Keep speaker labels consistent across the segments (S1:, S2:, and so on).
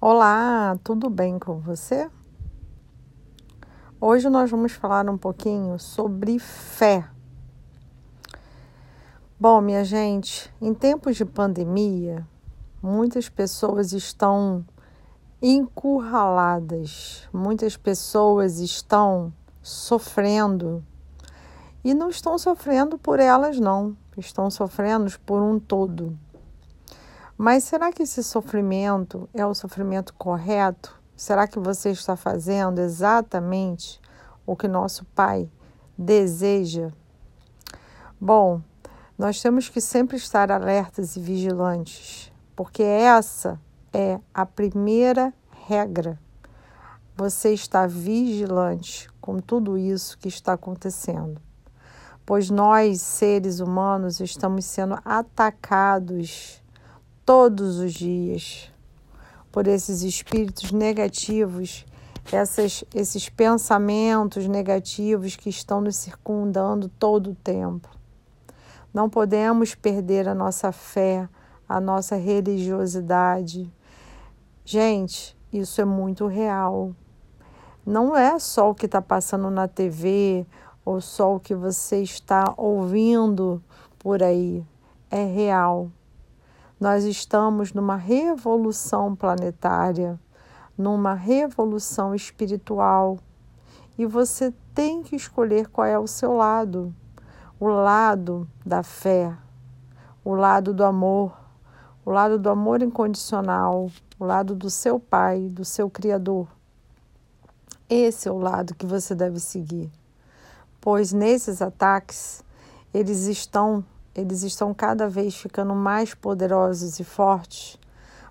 S1: Olá, tudo bem com você? Hoje nós vamos falar um pouquinho sobre fé. Bom, minha gente, em tempos de pandemia, muitas pessoas estão encurraladas, muitas pessoas estão sofrendo e não estão sofrendo por elas, não, estão sofrendo por um todo. Mas será que esse sofrimento é o sofrimento correto? Será que você está fazendo exatamente o que nosso Pai deseja? Bom, nós temos que sempre estar alertas e vigilantes, porque essa é a primeira regra. Você está vigilante com tudo isso que está acontecendo, pois nós, seres humanos, estamos sendo atacados todos os dias por esses espíritos negativos, essas, esses pensamentos negativos que estão nos circundando todo o tempo. Não podemos perder a nossa fé, a nossa religiosidade. Gente, isso é muito real. Não é só o que está passando na TV ou só o que você está ouvindo por aí. É real. Nós estamos numa revolução planetária, numa revolução espiritual, e você tem que escolher qual é o seu lado: o lado da fé, o lado do amor, o lado do amor incondicional, o lado do seu Pai, do seu Criador. Esse é o lado que você deve seguir, pois nesses ataques eles estão eles estão cada vez ficando mais poderosos e fortes,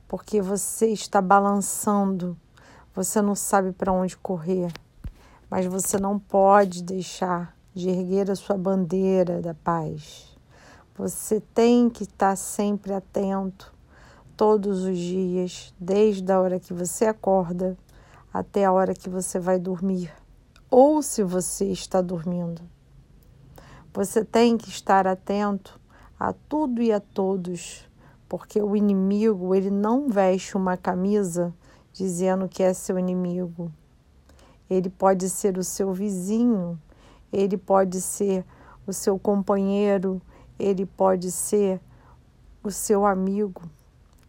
S1: porque você está balançando, você não sabe para onde correr, mas você não pode deixar de erguer a sua bandeira da paz. Você tem que estar sempre atento, todos os dias, desde a hora que você acorda até a hora que você vai dormir, ou se você está dormindo. Você tem que estar atento a tudo e a todos, porque o inimigo, ele não veste uma camisa dizendo que é seu inimigo. Ele pode ser o seu vizinho, ele pode ser o seu companheiro, ele pode ser o seu amigo,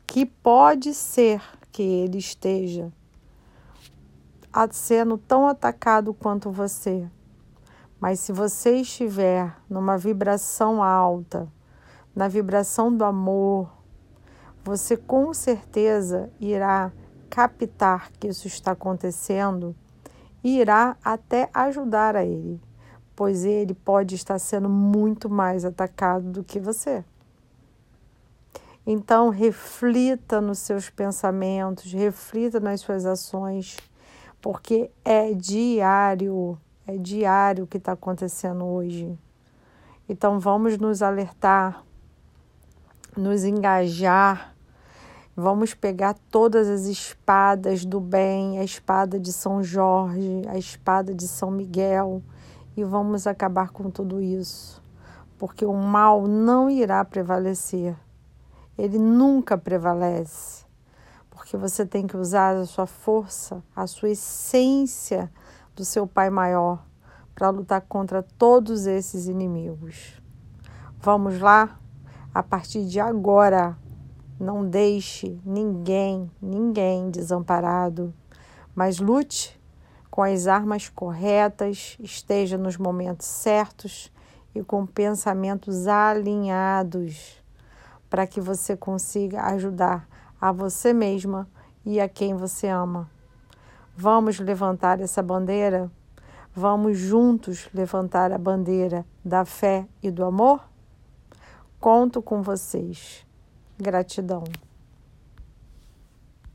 S1: que pode ser que ele esteja sendo tão atacado quanto você. Mas se você estiver numa vibração alta, na vibração do amor, você com certeza irá captar que isso está acontecendo e irá até ajudar a ele, pois ele pode estar sendo muito mais atacado do que você. Então, reflita nos seus pensamentos, reflita nas suas ações, porque é diário é diário o que está acontecendo hoje. Então vamos nos alertar, nos engajar, vamos pegar todas as espadas do bem, a espada de São Jorge, a espada de São Miguel, e vamos acabar com tudo isso, porque o mal não irá prevalecer. Ele nunca prevalece, porque você tem que usar a sua força, a sua essência do seu Pai maior para lutar contra todos esses inimigos. Vamos lá? A partir de agora, não deixe ninguém, ninguém desamparado, mas lute com as armas corretas, esteja nos momentos certos e com pensamentos alinhados para que você consiga ajudar a você mesma e a quem você ama. Vamos levantar essa bandeira? Vamos juntos levantar a bandeira da fé e do amor? Conto com vocês. Gratidão.